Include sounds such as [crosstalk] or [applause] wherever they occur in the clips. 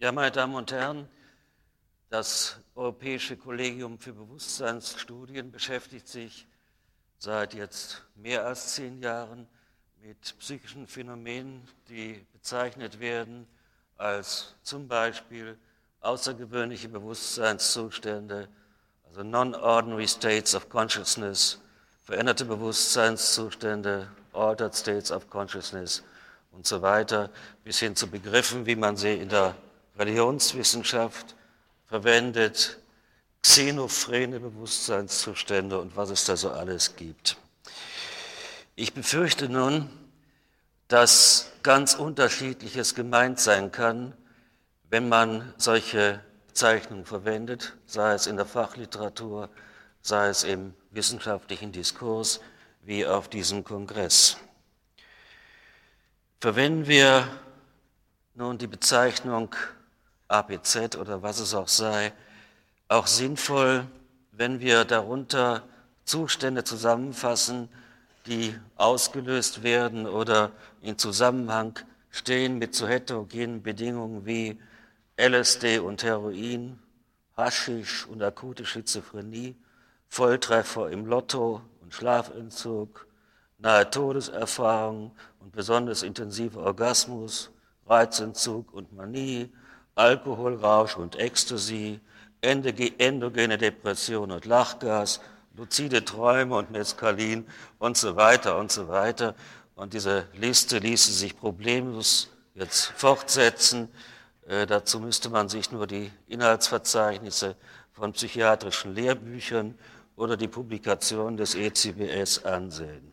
Ja, meine Damen und Herren, das Europäische Kollegium für Bewusstseinsstudien beschäftigt sich seit jetzt mehr als zehn Jahren mit psychischen Phänomenen, die bezeichnet werden als zum Beispiel außergewöhnliche Bewusstseinszustände, also non-ordinary states of consciousness, veränderte Bewusstseinszustände, altered states of consciousness und so weiter, bis hin zu Begriffen, wie man sie in der Religionswissenschaft verwendet, xenophrene Bewusstseinszustände und was es da so alles gibt. Ich befürchte nun, dass ganz unterschiedliches gemeint sein kann, wenn man solche Bezeichnungen verwendet, sei es in der Fachliteratur, sei es im wissenschaftlichen Diskurs wie auf diesem Kongress. Verwenden wir nun die Bezeichnung APZ oder was es auch sei, auch sinnvoll, wenn wir darunter Zustände zusammenfassen, die ausgelöst werden oder in Zusammenhang stehen mit so heterogenen Bedingungen wie LSD und Heroin, Haschisch und akute Schizophrenie, Volltreffer im Lotto und Schlafentzug, nahe Todeserfahrung und besonders intensiver Orgasmus, Reizentzug und Manie, Alkoholrausch und Ecstasy, endogene Depression und Lachgas, luzide Träume und Mescalin und so weiter und so weiter. Und diese Liste ließe sich problemlos jetzt fortsetzen. Äh, dazu müsste man sich nur die Inhaltsverzeichnisse von psychiatrischen Lehrbüchern oder die Publikation des ECBS ansehen.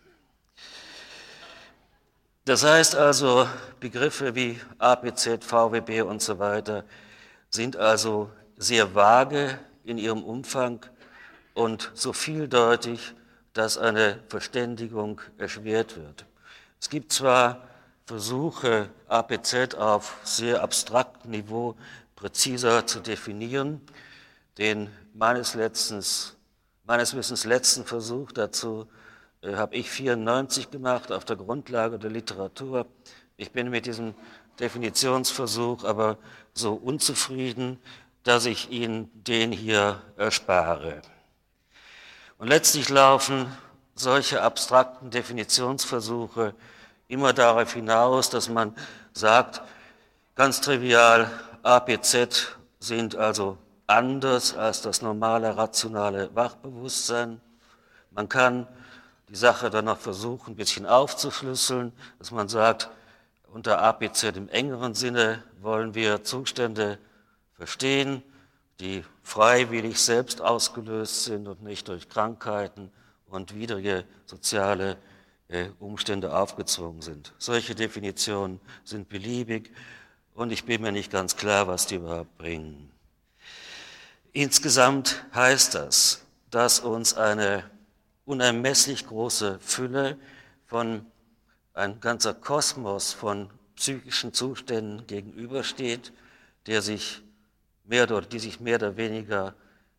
Das heißt also, Begriffe wie APZ, VWB und so weiter sind also sehr vage in ihrem Umfang und so vieldeutig, dass eine Verständigung erschwert wird. Es gibt zwar Versuche, APZ auf sehr abstraktem Niveau präziser zu definieren. Den meines, letztens, meines Wissens letzten Versuch dazu habe ich 94 gemacht auf der Grundlage der Literatur. Ich bin mit diesem Definitionsversuch aber so unzufrieden, dass ich Ihnen den hier erspare. Und letztlich laufen solche abstrakten Definitionsversuche immer darauf hinaus, dass man sagt, ganz trivial, APZ sind also anders als das normale rationale Wachbewusstsein. Man kann die Sache dann noch versuchen, ein bisschen aufzuschlüsseln, dass man sagt, unter APZ im engeren Sinne wollen wir Zustände verstehen, die freiwillig selbst ausgelöst sind und nicht durch Krankheiten und widrige soziale äh, Umstände aufgezwungen sind. Solche Definitionen sind beliebig und ich bin mir nicht ganz klar, was die überhaupt bringen. Insgesamt heißt das, dass uns eine unermesslich große Fülle von ein ganzer Kosmos von psychischen Zuständen gegenübersteht, der sich mehr oder, die sich mehr oder weniger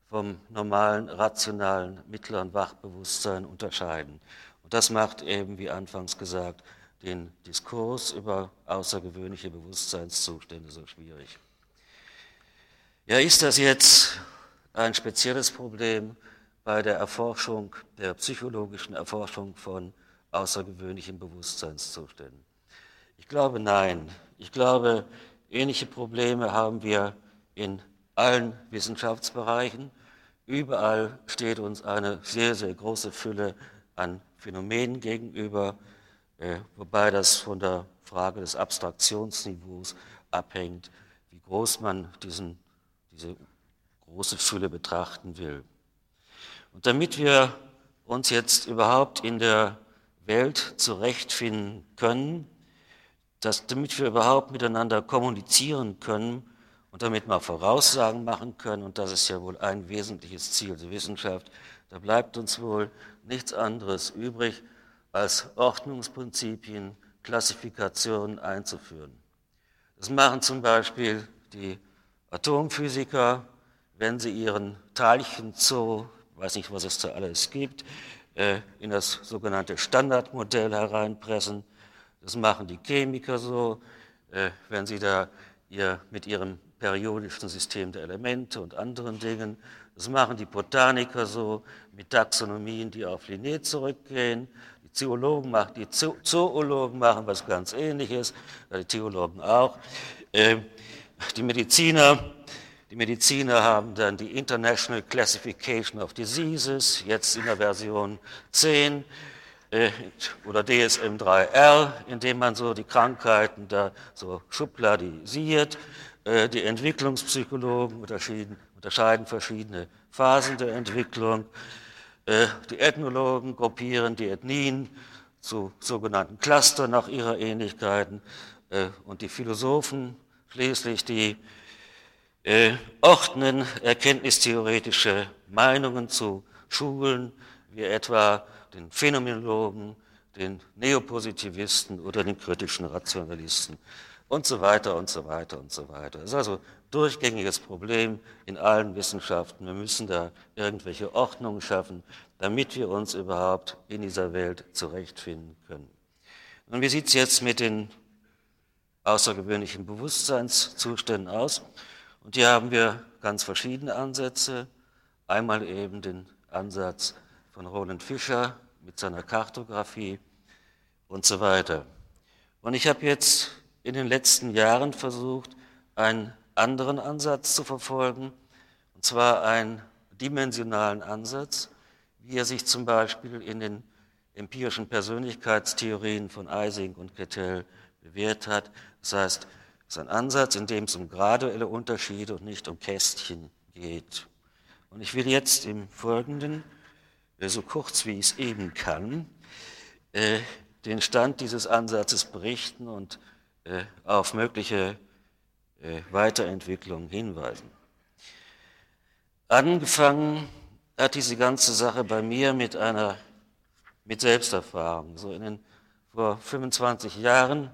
vom normalen, rationalen, mittleren Wachbewusstsein unterscheiden. Und das macht eben, wie anfangs gesagt, den Diskurs über außergewöhnliche Bewusstseinszustände so schwierig. Ja, ist das jetzt ein spezielles Problem bei der Erforschung, der psychologischen Erforschung von außergewöhnlichen Bewusstseinszuständen? Ich glaube nein. Ich glaube, ähnliche Probleme haben wir in allen Wissenschaftsbereichen. Überall steht uns eine sehr, sehr große Fülle an Phänomenen gegenüber, äh, wobei das von der Frage des Abstraktionsniveaus abhängt, wie groß man diesen, diese große Fülle betrachten will. Und damit wir uns jetzt überhaupt in der Welt zurechtfinden können, dass, damit wir überhaupt miteinander kommunizieren können, und damit wir Voraussagen machen können, und das ist ja wohl ein wesentliches Ziel der Wissenschaft, da bleibt uns wohl nichts anderes übrig, als Ordnungsprinzipien, Klassifikationen einzuführen. Das machen zum Beispiel die Atomphysiker, wenn sie ihren Teilchenzoo, weiß nicht, was es da alles gibt, äh, in das sogenannte Standardmodell hereinpressen. Das machen die Chemiker so, äh, wenn sie da ihr mit ihrem periodischen System der Elemente und anderen Dingen. Das machen die Botaniker so mit Taxonomien, die auf Linné zurückgehen. Die Zoologen machen, die Zoologen machen was ganz Ähnliches, die Theologen auch. Ähm, die Mediziner, die Mediziner haben dann die International Classification of Diseases, jetzt in der Version 10 äh, oder DSM-3R, indem man so die Krankheiten da so schubladisiert. Äh, die Entwicklungspsychologen unterscheiden verschiedene Phasen der Entwicklung. Äh, die Ethnologen gruppieren die Ethnien zu sogenannten Cluster nach ihrer Ähnlichkeiten. Und die Philosophen schließlich, die ordnen erkenntnistheoretische Meinungen zu Schulen, wie etwa den Phänomenologen, den Neopositivisten oder den kritischen Rationalisten und so weiter und so weiter und so weiter. Das ist also durchgängiges Problem in allen Wissenschaften. Wir müssen da irgendwelche Ordnungen schaffen, damit wir uns überhaupt in dieser Welt zurechtfinden können. Und wie sieht es jetzt mit den außergewöhnlichen Bewusstseinszuständen aus? Und hier haben wir ganz verschiedene Ansätze. Einmal eben den Ansatz von Roland Fischer, mit seiner Kartografie und so weiter. Und ich habe jetzt in den letzten Jahren versucht, einen anderen Ansatz zu verfolgen, und zwar einen dimensionalen Ansatz, wie er sich zum Beispiel in den empirischen Persönlichkeitstheorien von Ising und Kettel bewährt hat. Das heißt, es ist ein Ansatz, in dem es um graduelle Unterschiede und nicht um Kästchen geht. Und ich will jetzt im Folgenden äh, so kurz wie ich es eben kann, äh, den Stand dieses Ansatzes berichten und äh, auf mögliche Weiterentwicklungen hinweisen. Angefangen hat diese ganze Sache bei mir mit einer mit Selbsterfahrung. So in den, vor 25 Jahren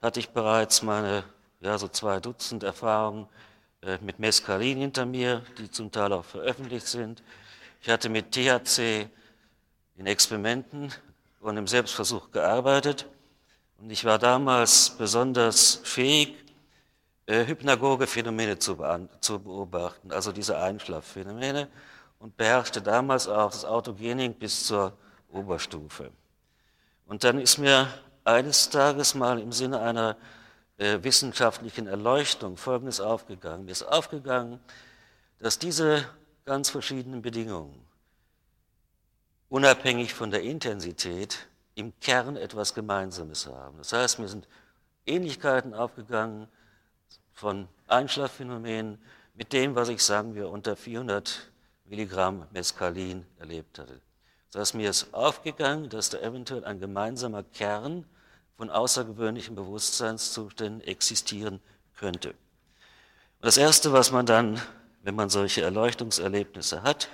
hatte ich bereits meine ja, so zwei Dutzend Erfahrungen mit Mescalin hinter mir, die zum Teil auch veröffentlicht sind. Ich hatte mit THC in Experimenten und im Selbstversuch gearbeitet und ich war damals besonders fähig, äh, hypnagoge Phänomene zu, zu, beobachten, also diese Einschlafphänomene und beherrschte damals auch das Autogening bis zur Oberstufe. Und dann ist mir eines Tages mal im Sinne einer äh, wissenschaftlichen Erleuchtung Folgendes aufgegangen. Mir ist aufgegangen, dass diese ganz verschiedenen Bedingungen, unabhängig von der Intensität, im Kern etwas Gemeinsames haben. Das heißt, mir sind Ähnlichkeiten aufgegangen von Einschlafphänomenen mit dem, was ich, sagen wir, unter 400 Milligramm Mescalin erlebt hatte. Das heißt, mir ist aufgegangen, dass da eventuell ein gemeinsamer Kern von außergewöhnlichen Bewusstseinszuständen existieren könnte. Und das Erste, was man dann wenn man solche Erleuchtungserlebnisse hat.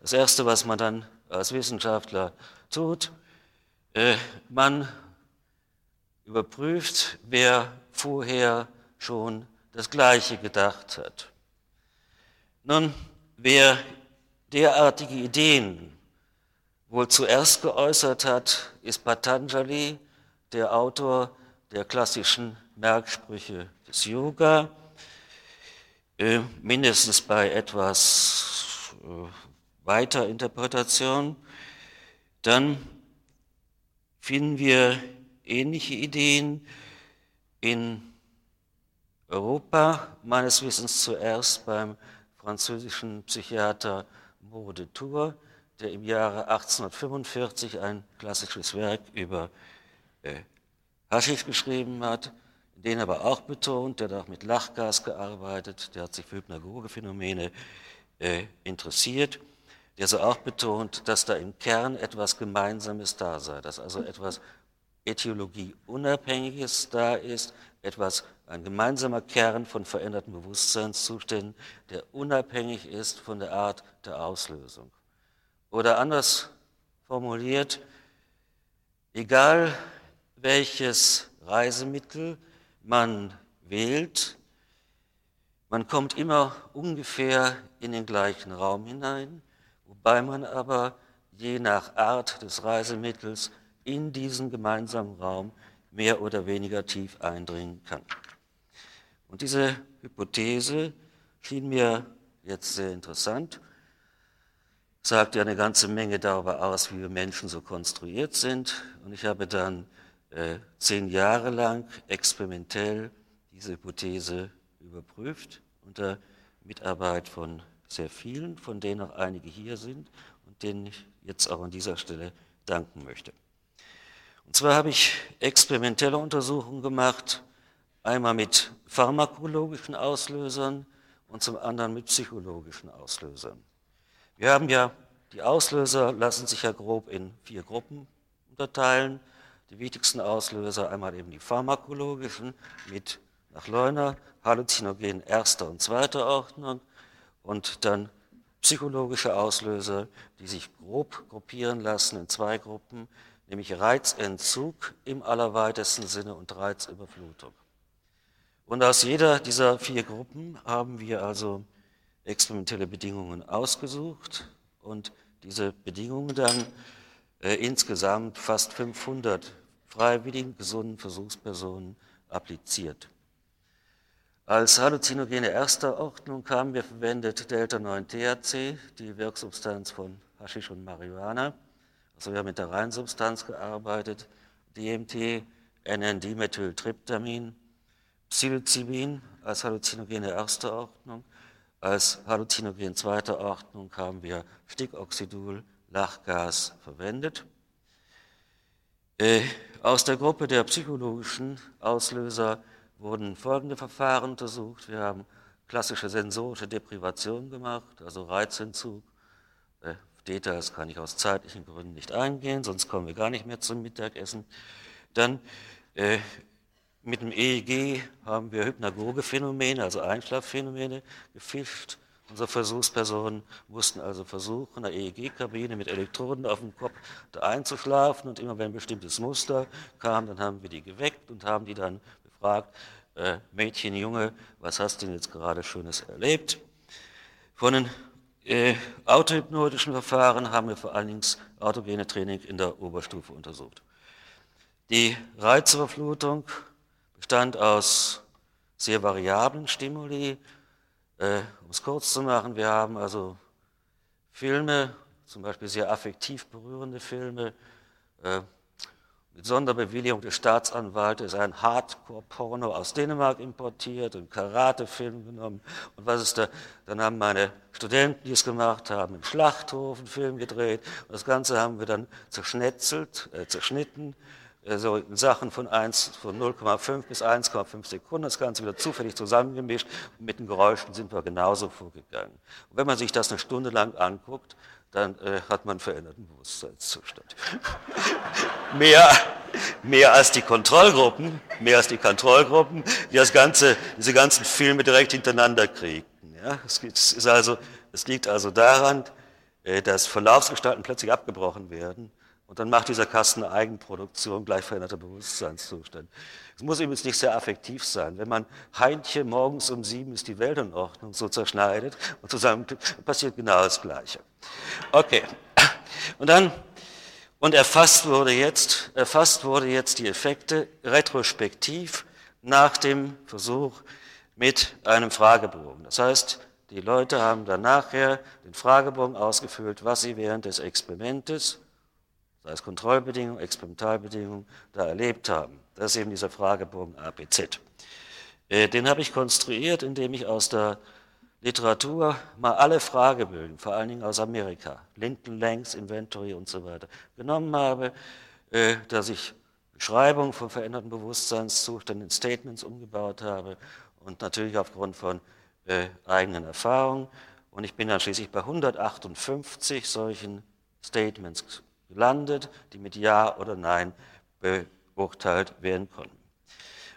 Das Erste, was man dann als Wissenschaftler tut, äh, man überprüft, wer vorher schon das Gleiche gedacht hat. Nun, wer derartige Ideen wohl zuerst geäußert hat, ist Patanjali, der Autor der klassischen Merksprüche des Yoga. Äh, mindestens bei etwas äh, weiter Interpretation. Dann finden wir ähnliche Ideen in Europa, meines Wissens zuerst beim französischen Psychiater Maurice de Tour, der im Jahre 1845 ein klassisches Werk über Haschisch geschrieben hat den aber auch betont, der hat auch mit Lachgas gearbeitet, der hat sich für Hypnagoge-Phänomene äh, interessiert, der so auch betont, dass da im Kern etwas Gemeinsames da sei, dass also etwas Äthiologie-Unabhängiges da ist, etwas, ein gemeinsamer Kern von veränderten Bewusstseinszuständen, der unabhängig ist von der Art der Auslösung. Oder anders formuliert, egal welches Reisemittel man wählt, man kommt immer ungefähr in den gleichen Raum hinein, wobei man aber je nach Art des Reisemittels in diesen gemeinsamen Raum mehr oder weniger tief eindringen kann. Und diese Hypothese schien mir jetzt sehr interessant, sagt ja eine ganze Menge darüber aus, wie wir Menschen so konstruiert sind. Und ich habe dann äh, zehn Jahre lang experimentell diese Hypothese überprüft unter Mitarbeit von sehr vielen, von denen auch einige hier sind und denen ich jetzt auch an dieser Stelle danken möchte. Und zwar habe ich experimentelle Untersuchungen gemacht, einmal mit pharmakologischen Auslösern und zum anderen mit psychologischen Auslösern. Wir haben ja, die Auslöser lassen sich ja grob in vier Gruppen unterteilen. Die wichtigsten Auslöser einmal eben die pharmakologischen mit nach Leuner, Halluzinogen erster und zweiter Ordnung und dann psychologische Auslöser, die sich grob gruppieren lassen in zwei Gruppen, nämlich Reizentzug im allerweitesten Sinne und Reizüberflutung. Und aus jeder dieser vier Gruppen haben wir also experimentelle Bedingungen ausgesucht und diese Bedingungen dann äh, insgesamt fast 500 freiwilligen, gesunden Versuchspersonen appliziert. Als Halluzinogene erster Ordnung haben wir verwendet Delta-9-THC, die Wirksubstanz von Haschisch und Marihuana. Also wir haben mit der Reinsubstanz gearbeitet, DMT, NN-Dimethyltryptamin, Psilocybin als Halluzinogene erster Ordnung. Als Halluzinogen zweiter Ordnung haben wir Stickoxidul, Lachgas verwendet. Äh, aus der Gruppe der psychologischen Auslöser wurden folgende Verfahren untersucht. Wir haben klassische sensorische Deprivation gemacht, also Reizentzug. Äh, Details kann ich aus zeitlichen Gründen nicht eingehen, sonst kommen wir gar nicht mehr zum Mittagessen. Dann äh, mit dem EEG haben wir Hypnagoge-Phänomene, also Einschlafphänomene, gefischt. Unsere Versuchspersonen mussten also versuchen, in der EEG-Kabine mit Elektroden auf dem Kopf einzuschlafen und immer wenn ein bestimmtes Muster kam, dann haben wir die geweckt und haben die dann befragt, äh, Mädchen, Junge, was hast du denn jetzt gerade Schönes erlebt? Von den äh, autohypnotischen Verfahren haben wir vor allen Dingen autogene Training in der Oberstufe untersucht. Die Reizüberflutung bestand aus sehr variablen Stimuli. Äh, um es kurz zu machen, wir haben also Filme, zum Beispiel sehr affektiv berührende Filme, äh, mit Sonderbewilligung des Staatsanwaltes ein Hardcore-Porno aus Dänemark importiert, einen Karate-Film genommen. Und was ist da? Dann haben meine Studenten, die es gemacht haben, einen Schlachthof, einen Film gedreht. Und das Ganze haben wir dann zerschnetzelt, äh, zerschnitten so in Sachen von, 1, von 0,5 bis 1,5 Sekunden, das Ganze wieder zufällig zusammengemischt mit den Geräuschen sind wir genauso vorgegangen. Und wenn man sich das eine Stunde lang anguckt, dann äh, hat man einen veränderten Bewusstseinszustand. [laughs] mehr, mehr als die Kontrollgruppen, mehr als die Kontrollgruppen, die das ganze, diese ganzen Filme direkt hintereinander kriegten. Ja? Es, ist also, es liegt also daran, äh, dass Verlaufsgestalten plötzlich abgebrochen werden und dann macht dieser Kasten eine Eigenproduktion, gleich veränderter Bewusstseinszustand. Es muss übrigens nicht sehr affektiv sein. Wenn man Heintje morgens um sieben ist die Welt in Ordnung so zerschneidet und zusammen passiert genau das Gleiche. Okay. Und dann, und erfasst wurde jetzt, erfasst wurde jetzt die Effekte retrospektiv nach dem Versuch mit einem Fragebogen. Das heißt, die Leute haben dann nachher den Fragebogen ausgefüllt, was sie während des Experimentes sei es Kontrollbedingungen, Experimentalbedingungen, da erlebt haben. Das ist eben dieser Fragebogen APZ. Äh, den habe ich konstruiert, indem ich aus der Literatur mal alle Fragebögen, vor allen Dingen aus Amerika, Lincoln, Langs, Inventory und so weiter, genommen habe, äh, dass ich Beschreibungen von veränderten Bewusstseinszuständen in Statements umgebaut habe und natürlich aufgrund von äh, eigenen Erfahrungen. Und ich bin dann schließlich bei 158 solchen Statements gelandet, die mit Ja oder Nein beurteilt werden konnten.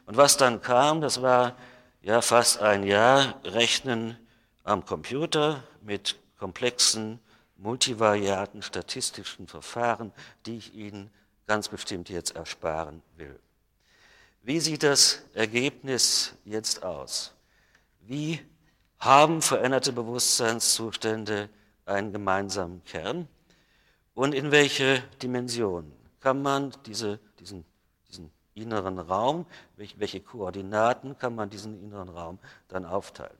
Und was dann kam, das war ja fast ein Jahr Rechnen am Computer mit komplexen, multivariaten statistischen Verfahren, die ich Ihnen ganz bestimmt jetzt ersparen will. Wie sieht das Ergebnis jetzt aus? Wie haben veränderte Bewusstseinszustände einen gemeinsamen Kern? Und in welche Dimension kann man diese, diesen, diesen inneren Raum, welche Koordinaten kann man diesen inneren Raum dann aufteilen.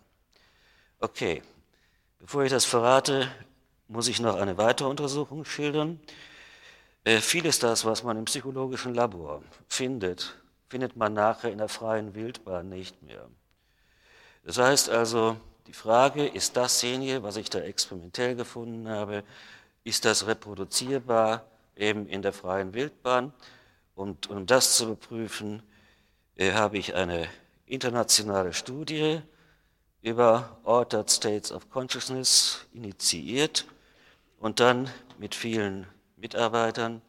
Okay, bevor ich das verrate, muss ich noch eine weitere Untersuchung schildern. Äh, vieles das, was man im psychologischen Labor findet, findet man nachher in der freien Wildbahn nicht mehr. Das heißt also, die Frage, ist dasjenige, was ich da experimentell gefunden habe, ist das reproduzierbar eben in der freien Wildbahn? Und um das zu überprüfen, äh, habe ich eine internationale Studie über Altered States of Consciousness initiiert und dann mit vielen Mitarbeitern,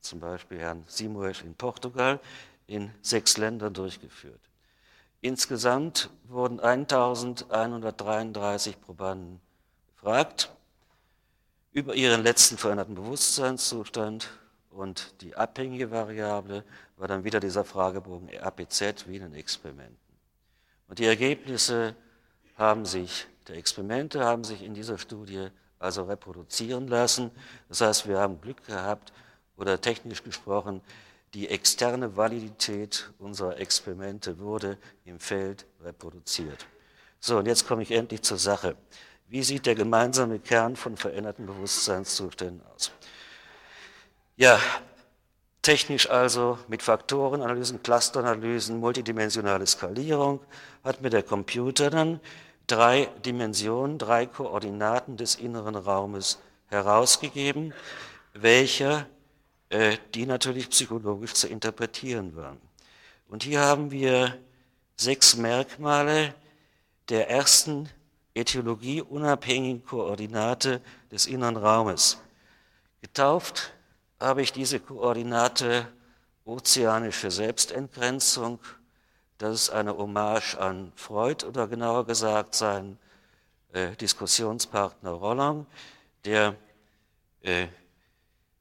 zum Beispiel Herrn Simuesch in Portugal, in sechs Ländern durchgeführt. Insgesamt wurden 1133 Probanden befragt über ihren letzten veränderten Bewusstseinszustand und die abhängige Variable war dann wieder dieser Fragebogen RPZ wie in den Experimenten. Und die Ergebnisse haben sich, der Experimente haben sich in dieser Studie also reproduzieren lassen. Das heißt, wir haben Glück gehabt oder technisch gesprochen, die externe Validität unserer Experimente wurde im Feld reproduziert. So, und jetzt komme ich endlich zur Sache. Wie sieht der gemeinsame Kern von veränderten Bewusstseinszuständen aus? Ja, technisch also mit Faktorenanalysen, Clusteranalysen, multidimensionale Skalierung hat mir der Computer dann drei Dimensionen, drei Koordinaten des inneren Raumes herausgegeben, welche äh, die natürlich psychologisch zu interpretieren waren. Und hier haben wir sechs Merkmale der ersten etiologieunabhängigen Koordinate des inneren Raumes. Getauft habe ich diese Koordinate ozeanische Selbstentgrenzung. Das ist eine Hommage an Freud oder genauer gesagt sein äh, Diskussionspartner Roland, der äh,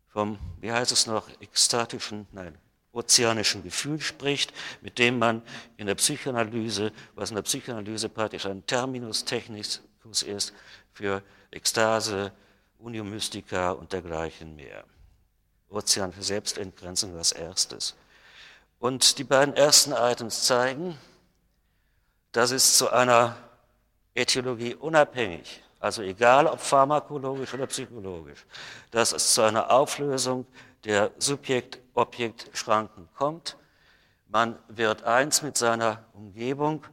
vom, wie heißt es noch, ekstatischen, nein, ozeanischen Gefühl spricht, mit dem man in der Psychoanalyse, was in der Psychoanalyse praktisch ein Terminus technicus ist für Ekstase, Unium Mystica und dergleichen mehr. Ozean für Selbstentgrenzung als erstes. Und die beiden ersten Items zeigen, dass es zu einer Äthiologie unabhängig, also egal ob pharmakologisch oder psychologisch, dass es zu einer Auflösung der Subjekt-Objekt-Schranken kommt. Man wird eins mit seiner Umgebung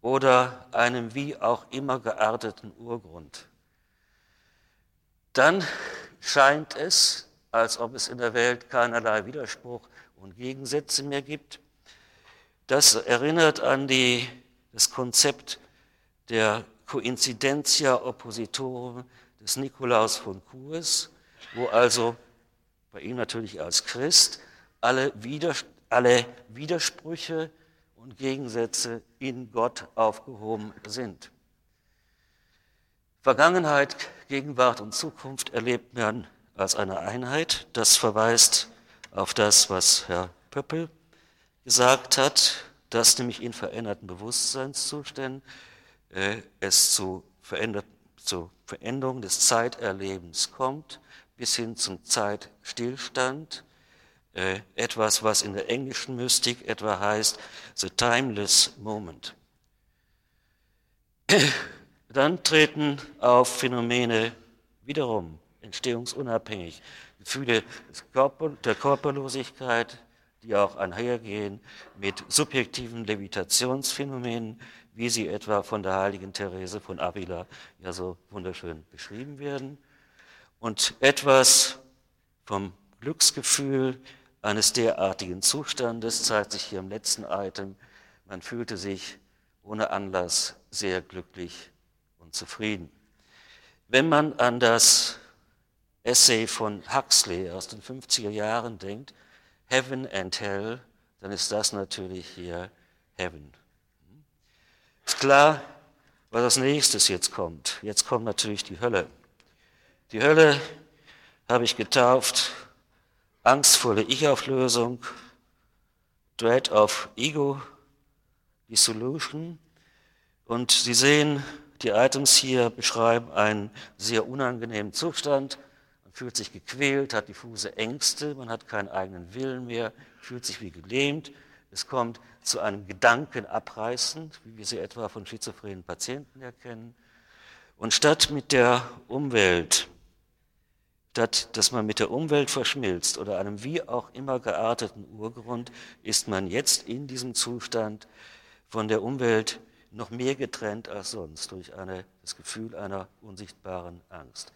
oder einem wie auch immer gearteten Urgrund. Dann scheint es, als ob es in der Welt keinerlei Widerspruch und Gegensätze mehr gibt. Das erinnert an die, das Konzept der Coincidentia Oppositorum des Nikolaus von Kurs, wo also bei ihm natürlich als Christ alle, alle Widersprüche und Gegensätze in Gott aufgehoben sind. Vergangenheit, Gegenwart und Zukunft erlebt man als eine Einheit. Das verweist auf das, was Herr Pöppel gesagt hat, dass nämlich in veränderten Bewusstseinszuständen äh, es zu, zu Veränderung des Zeiterlebens kommt, bis hin zum Zeitstillstand. Äh, etwas, was in der englischen Mystik etwa heißt, the timeless moment. [clears throat] Dann treten auf Phänomene wiederum entstehungsunabhängig. Gefühle der Körperlosigkeit, die auch einhergehen mit subjektiven Levitationsphänomenen, wie sie etwa von der heiligen Therese von Avila ja so wunderschön beschrieben werden. Und etwas vom Glücksgefühl eines derartigen Zustandes zeigt sich hier im letzten Item. Man fühlte sich ohne Anlass sehr glücklich und zufrieden. Wenn man an das Essay von Huxley aus den 50er Jahren denkt, Heaven and Hell, dann ist das natürlich hier Heaven. Ist klar, was als nächstes jetzt kommt. Jetzt kommt natürlich die Hölle. Die Hölle habe ich getauft, angstvolle Ich-Auflösung, Dread of Ego. Dissolution. Und Sie sehen, die Items hier beschreiben einen sehr unangenehmen Zustand. Fühlt sich gequält, hat diffuse Ängste, man hat keinen eigenen Willen mehr, fühlt sich wie gelähmt, es kommt zu einem Gedankenabreißen, wie wir sie etwa von schizophrenen Patienten erkennen. Und statt mit der Umwelt, statt dass man mit der Umwelt verschmilzt oder einem wie auch immer gearteten Urgrund, ist man jetzt in diesem Zustand von der Umwelt noch mehr getrennt als sonst durch eine, das Gefühl einer unsichtbaren Angst.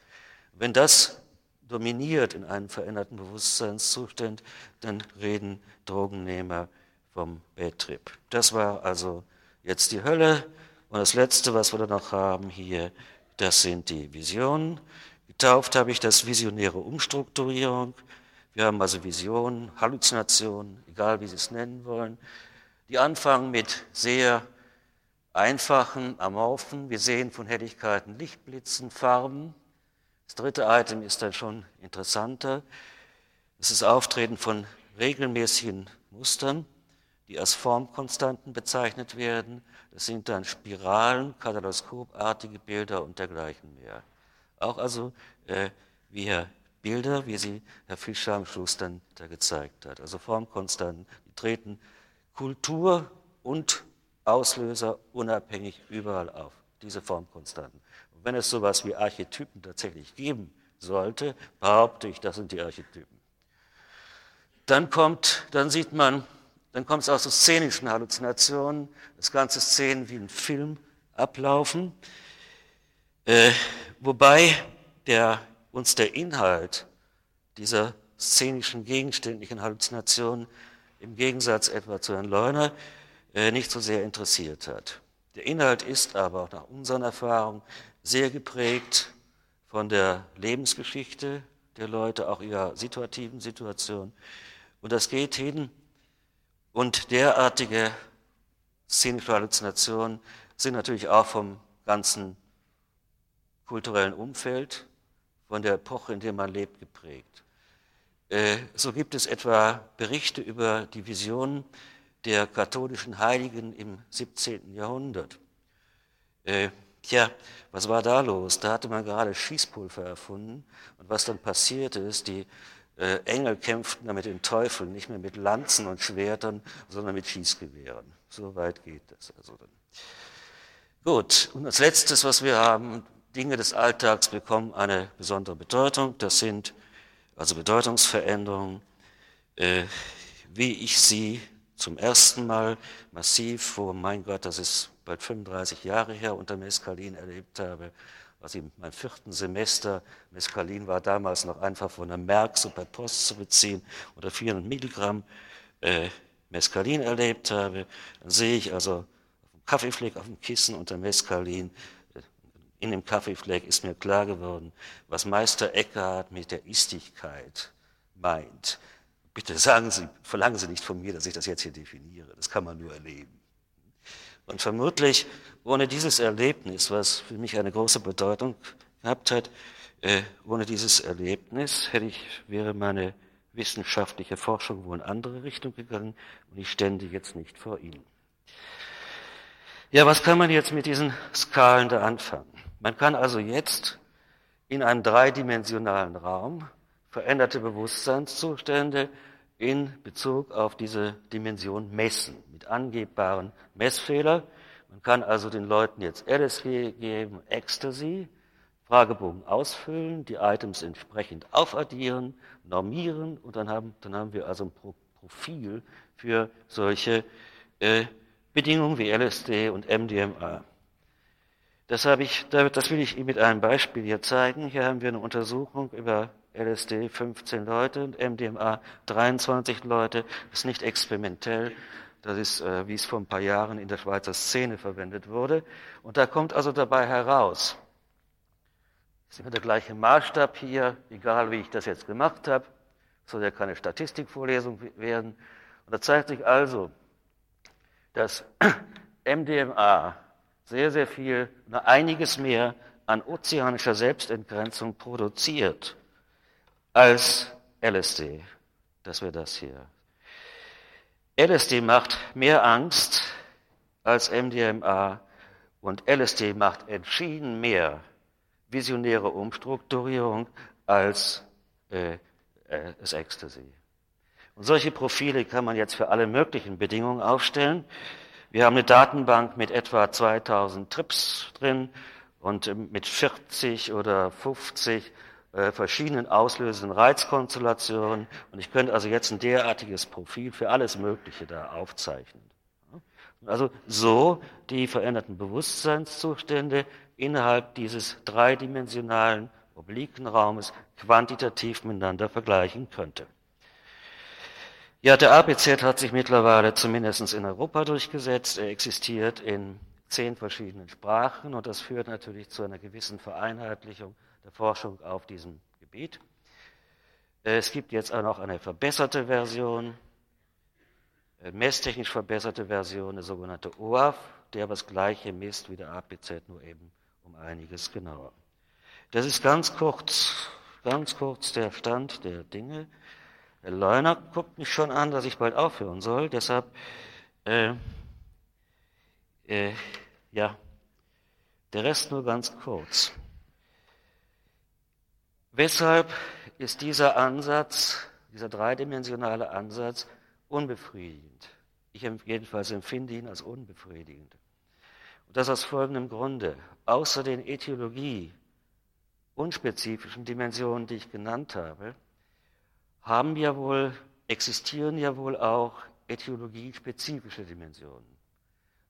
Wenn das dominiert in einem veränderten Bewusstseinszustand, dann reden Drogennehmer vom Bad Trip. Das war also jetzt die Hölle. Und das Letzte, was wir da noch haben hier, das sind die Visionen. Getauft habe ich das visionäre Umstrukturierung. Wir haben also Visionen, Halluzinationen, egal wie Sie es nennen wollen, die anfangen mit sehr einfachen, amorphen, wir sehen von Helligkeiten Lichtblitzen, Farben. Das dritte Item ist dann schon interessanter. Es ist Auftreten von regelmäßigen Mustern, die als Formkonstanten bezeichnet werden. Das sind dann Spiralen, kaleidoskopartige Bilder und dergleichen mehr. Auch also äh, wie Bilder, wie sie Herr Fischer am Schluss dann da gezeigt hat. Also Formkonstanten, die treten Kultur und Auslöser unabhängig überall auf, diese Formkonstanten. Und wenn es sowas wie Archetypen tatsächlich geben sollte, behaupte ich, das sind die Archetypen. Dann kommt, dann sieht man, dann kommt es aus so szenischen Halluzinationen, das ganze Szenen wie ein Film ablaufen, äh, wobei der, uns der Inhalt dieser szenischen gegenständlichen Halluzinationen im Gegensatz etwa zu Herrn Leuner äh, nicht so sehr interessiert hat. Der Inhalt ist aber nach unseren Erfahrungen sehr geprägt von der Lebensgeschichte der Leute, auch ihrer situativen Situation. Und das geht hin. Und derartige szenische Halluzinationen sind natürlich auch vom ganzen kulturellen Umfeld, von der Epoche, in der man lebt, geprägt. Äh, so gibt es etwa Berichte über die Visionen der katholischen Heiligen im 17. Jahrhundert. Äh, tja, was war da los? Da hatte man gerade Schießpulver erfunden und was dann passierte ist, die äh, Engel kämpften da mit den Teufeln, nicht mehr mit Lanzen und Schwertern, sondern mit Schießgewehren. So weit geht das also dann. Gut, und als letztes, was wir haben, Dinge des Alltags bekommen eine besondere Bedeutung. Das sind also Bedeutungsveränderungen, äh, wie ich sie zum ersten Mal massiv vor, mein Gott, das ist bald 35 Jahre her, unter Mescalin erlebt habe. Was in meinem vierten Semester, Mescalin war damals noch einfach von der Merck per Post zu beziehen, unter 400 Milligramm äh, Mescalin erlebt habe. Dann sehe ich also auf dem Kaffeefleck auf dem Kissen unter Mescalin, in dem Kaffeefleck ist mir klar geworden, was Meister Eckhart mit der Istigkeit meint. Bitte sagen Sie, verlangen Sie nicht von mir, dass ich das jetzt hier definiere. Das kann man nur erleben. Und vermutlich ohne dieses Erlebnis, was für mich eine große Bedeutung gehabt hat, äh, ohne dieses Erlebnis hätte ich, wäre meine wissenschaftliche Forschung wohl in andere Richtung gegangen und ich stände jetzt nicht vor Ihnen. Ja, was kann man jetzt mit diesen Skalen da anfangen? Man kann also jetzt in einem dreidimensionalen Raum veränderte Bewusstseinszustände in Bezug auf diese Dimension messen, mit angebbaren Messfehler. Man kann also den Leuten jetzt LSG geben, Ecstasy, Fragebogen ausfüllen, die Items entsprechend aufaddieren, normieren und dann haben, dann haben wir also ein Profil für solche äh, Bedingungen wie LSD und MDMA. Das, habe ich, das will ich Ihnen mit einem Beispiel hier zeigen. Hier haben wir eine Untersuchung über LSD 15 Leute und MDMA 23 Leute. Das ist nicht experimentell. Das ist, äh, wie es vor ein paar Jahren in der Schweizer Szene verwendet wurde. Und da kommt also dabei heraus, ist immer der gleiche Maßstab hier, egal wie ich das jetzt gemacht habe, soll ja keine Statistikvorlesung werden. Und da zeigt sich also, dass [clears throat] MDMA sehr, sehr viel, einiges mehr an ozeanischer Selbstentgrenzung produziert als LSD. Das wäre das hier. LSD macht mehr Angst als MDMA und LSD macht entschieden mehr visionäre Umstrukturierung als äh, äh, Ecstasy. Und solche Profile kann man jetzt für alle möglichen Bedingungen aufstellen. Wir haben eine Datenbank mit etwa 2000 Trips drin und ähm, mit 40 oder 50 äh, verschiedenen auslösenden Reizkonstellationen. Und ich könnte also jetzt ein derartiges Profil für alles Mögliche da aufzeichnen. Also so die veränderten Bewusstseinszustände innerhalb dieses dreidimensionalen obliken Raumes quantitativ miteinander vergleichen könnte. Ja, der APZ hat sich mittlerweile zumindest in Europa durchgesetzt. Er existiert in zehn verschiedenen Sprachen und das führt natürlich zu einer gewissen Vereinheitlichung der Forschung auf diesem Gebiet. Es gibt jetzt auch noch eine verbesserte Version, äh, messtechnisch verbesserte Version, eine sogenannte OAF, der das gleiche misst wie der APZ, nur eben um einiges genauer. Das ist ganz kurz, ganz kurz der Stand der Dinge. Herr Leuner guckt mich schon an, dass ich bald aufhören soll. Deshalb, äh, äh, ja, der Rest nur ganz kurz. Weshalb ist dieser Ansatz, dieser dreidimensionale Ansatz unbefriedigend? Ich jedenfalls empfinde ihn als unbefriedigend. Und das aus folgendem Grunde. Außer den Äthiologie unspezifischen Dimensionen, die ich genannt habe, haben ja wohl, existieren ja wohl auch äthiologiespezifische Dimensionen.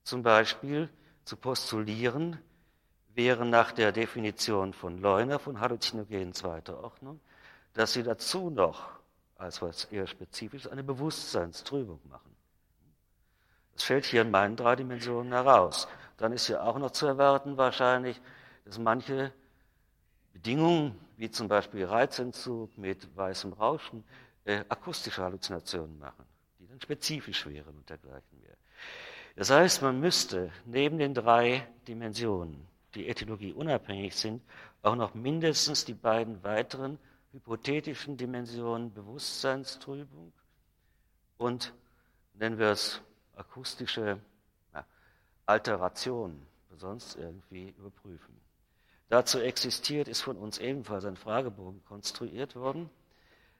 Zum Beispiel zu postulieren wäre nach der Definition von Leuner von Halluzinogenen zweiter Ordnung, dass sie dazu noch, als was eher spezifisch, eine Bewusstseinstrübung machen. Das fällt hier in meinen drei Dimensionen heraus. Dann ist ja auch noch zu erwarten wahrscheinlich, dass manche Bedingungen, wie zum Beispiel Reizentzug mit weißem Rauschen, äh, akustische Halluzinationen machen, die dann spezifisch wären und dergleichen mehr. Das heißt, man müsste neben den drei Dimensionen, die Ethologie unabhängig sind, auch noch mindestens die beiden weiteren hypothetischen Dimensionen Bewusstseinstrübung und, nennen wir es, akustische na, Alteration, sonst irgendwie überprüfen. Dazu existiert, ist von uns ebenfalls ein Fragebogen konstruiert worden.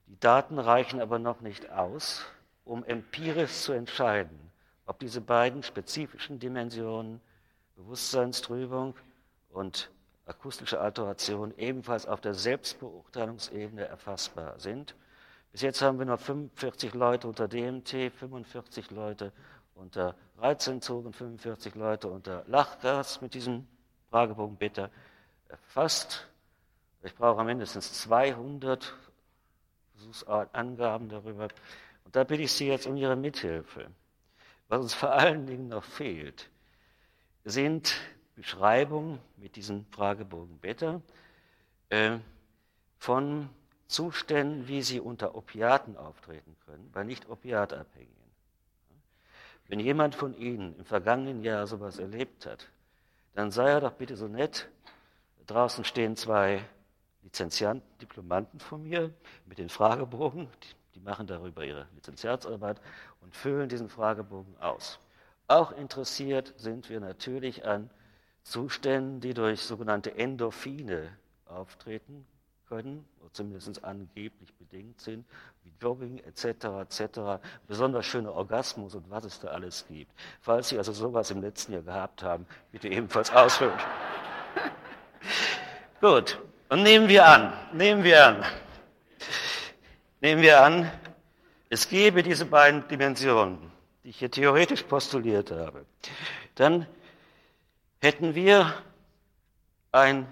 Die Daten reichen aber noch nicht aus, um empirisch zu entscheiden, ob diese beiden spezifischen Dimensionen Bewusstseinstrübung und akustische Alteration ebenfalls auf der Selbstbeurteilungsebene erfassbar sind. Bis jetzt haben wir noch 45 Leute unter DMT, 45 Leute unter Reizentzug und 45 Leute unter Lachgas mit diesem Fragebogen Beta erfasst. Ich brauche mindestens 200 Angaben darüber. Und da bitte ich Sie jetzt um Ihre Mithilfe. Was uns vor allen Dingen noch fehlt, sind Beschreibungen mit diesem Fragebogen Beta äh, von Zuständen, wie sie unter Opiaten auftreten können, bei nicht opiatabhängigen. Wenn jemand von Ihnen im vergangenen Jahr sowas erlebt hat, dann sei er doch bitte so nett Draußen stehen zwei Lizenzianten, Diplomanten von mir mit den Fragebogen. Die, die machen darüber ihre Lizenziatsarbeit und füllen diesen Fragebogen aus. Auch interessiert sind wir natürlich an Zuständen, die durch sogenannte Endorphine auftreten können, oder zumindest angeblich bedingt sind, wie Jogging etc. etc. Besonders schöne Orgasmus und was es da alles gibt. Falls Sie also sowas im letzten Jahr gehabt haben, bitte ebenfalls ausfüllen. Gut, und nehmen wir an, nehmen wir an, nehmen wir an, es gäbe diese beiden Dimensionen, die ich hier theoretisch postuliert habe. Dann hätten wir ein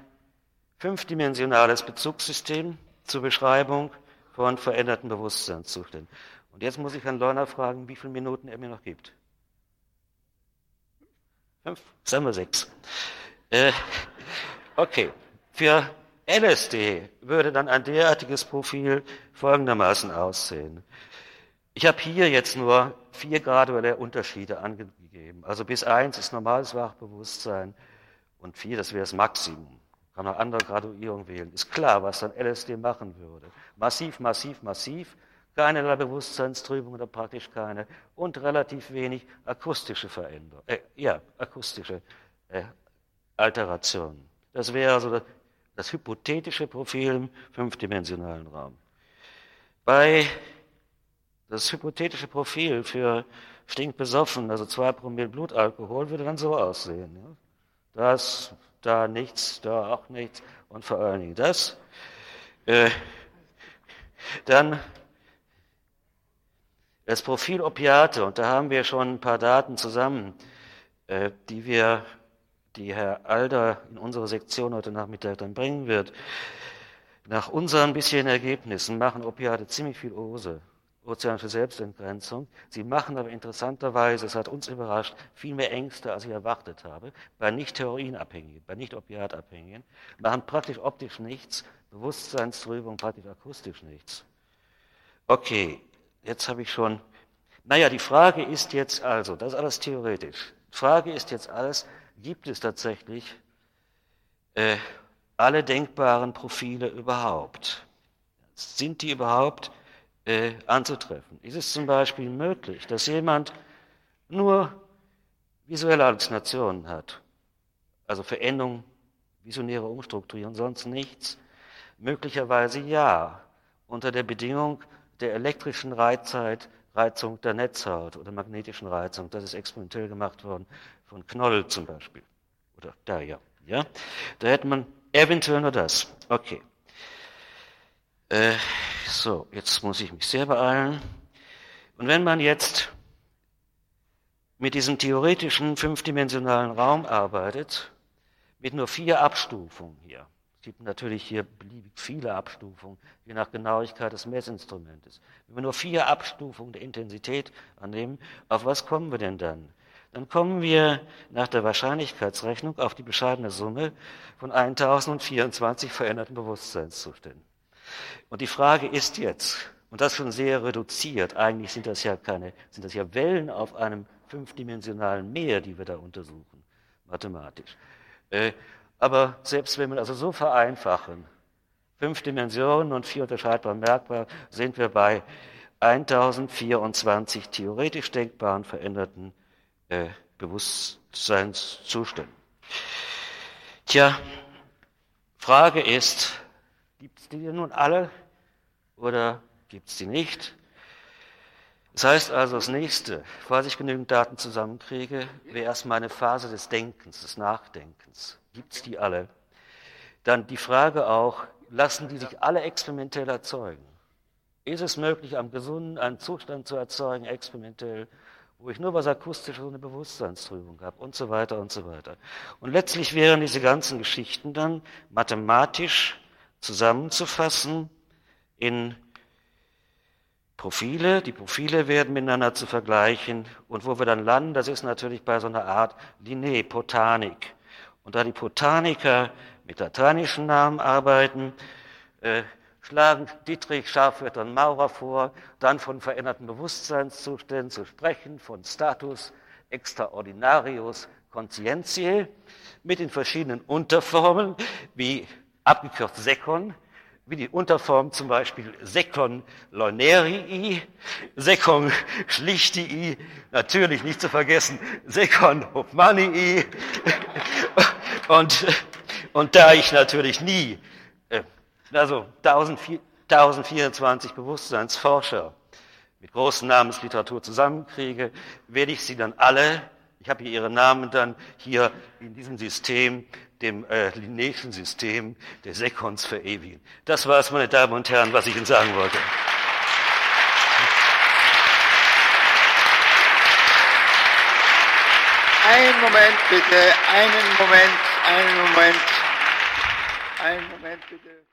fünfdimensionales Bezugssystem zur Beschreibung von veränderten Bewusstseinszuständen. Und jetzt muss ich Herrn Leuner fragen, wie viele Minuten er mir noch gibt. Fünf? Sagen wir sechs. Äh, okay, für LSD würde dann ein derartiges Profil folgendermaßen aussehen. Ich habe hier jetzt nur vier graduelle Unterschiede angegeben. Also bis eins ist normales Wachbewusstsein und vier, das wäre das Maximum. Kann man andere Graduierung wählen. Ist klar, was dann LSD machen würde. Massiv, massiv, massiv. Keinerlei Bewusstseinstrübung oder praktisch keine. Und relativ wenig akustische Veränderung. Äh, ja, akustische äh, Alteration. Das wäre also das hypothetische Profil im fünfdimensionalen Raum. Bei Das hypothetische Profil für stinkbesoffen, also zwei Promille Blutalkohol, würde dann so aussehen. Ja? Das, da nichts, da auch nichts und vor allen Dingen das. Äh, dann das Profil Opiate, und da haben wir schon ein paar Daten zusammen, äh, die wir, die Herr Alder in unsere Sektion heute Nachmittag dann bringen wird. Nach unseren bisherigen Ergebnissen machen Opiate ziemlich viel Ose, ozeanische Selbstentgrenzung. Sie machen aber interessanterweise, es hat uns überrascht, viel mehr Ängste, als ich erwartet habe, bei nicht-Heroinabhängigen, bei nicht-Opiatabhängigen, machen praktisch optisch nichts, Bewusstseinstrübung praktisch akustisch nichts. Okay, jetzt habe ich schon, naja, die Frage ist jetzt also, das ist alles theoretisch. Die Frage ist jetzt alles, gibt es tatsächlich äh, alle denkbaren Profile überhaupt? Sind die überhaupt äh, anzutreffen? Ist es zum Beispiel möglich, dass jemand nur visuelle Halluzinationen hat, also Veränderung, visionäre Umstrukturierung, sonst nichts? Möglicherweise ja, unter der Bedingung, der elektrischen Reizheit, Reizung der Netzhaut oder magnetischen Reizung. Das ist experimentell gemacht worden von Knoll zum Beispiel. Oder da ja. ja? Da hätte man eventuell nur das. Okay. Äh, so, jetzt muss ich mich sehr beeilen. Und wenn man jetzt mit diesem theoretischen fünfdimensionalen Raum arbeitet, mit nur vier Abstufungen hier, es gibt natürlich hier beliebig viele Abstufungen, je nach Genauigkeit des Messinstrumentes. Wenn wir nur vier Abstufungen der Intensität annehmen, auf was kommen wir denn dann? Dann kommen wir nach der Wahrscheinlichkeitsrechnung auf die bescheidene Summe von 1024 veränderten Bewusstseinszuständen. Und die Frage ist jetzt, und das schon sehr reduziert, eigentlich sind das ja keine, sind das ja Wellen auf einem fünfdimensionalen Meer, die wir da untersuchen, mathematisch. Äh, aber selbst wenn wir also so vereinfachen, fünf Dimensionen und vier unterscheidbare Merkmale, sind wir bei 1024 theoretisch denkbaren veränderten Bewusstseinszuständen. Tja, Frage ist, gibt es die nun alle oder gibt es die nicht? Das heißt also, das nächste, falls ich genügend Daten zusammenkriege, wäre erstmal eine Phase des Denkens, des Nachdenkens. Gibt es die alle? Dann die Frage auch, lassen die sich alle experimentell erzeugen? Ist es möglich, am Gesunden einen Zustand zu erzeugen, experimentell, wo ich nur was Akustisches und eine Bewusstseinstrübung habe und so weiter und so weiter. Und letztlich wären diese ganzen Geschichten dann mathematisch zusammenzufassen in Profile. Die Profile werden miteinander zu vergleichen. Und wo wir dann landen, das ist natürlich bei so einer Art Linné, Botanik. Und da die Botaniker mit lateinischen Namen arbeiten, äh, schlagen Dietrich, Scharfwörter und Maurer vor, dann von veränderten Bewusstseinszuständen zu sprechen, von Status extraordinarius conscientiae, mit den verschiedenen Unterformen, wie abgekürzt Sekon, wie die Unterform zum Beispiel Sekon Leunerii, Sekon Schlichtii, natürlich nicht zu vergessen, Sekon Hofmanii, [laughs] und, und da ich natürlich nie, also 1024 Bewusstseinsforscher mit großen Namensliteratur zusammenkriege, werde ich sie dann alle, ich habe hier ihre Namen dann hier in diesem System, dem äh, Linnéischen System der Sekons verewigen. Das war es, meine Damen und Herren, was ich Ihnen sagen wollte. Einen Moment bitte, einen Moment, einen Moment, einen Moment bitte.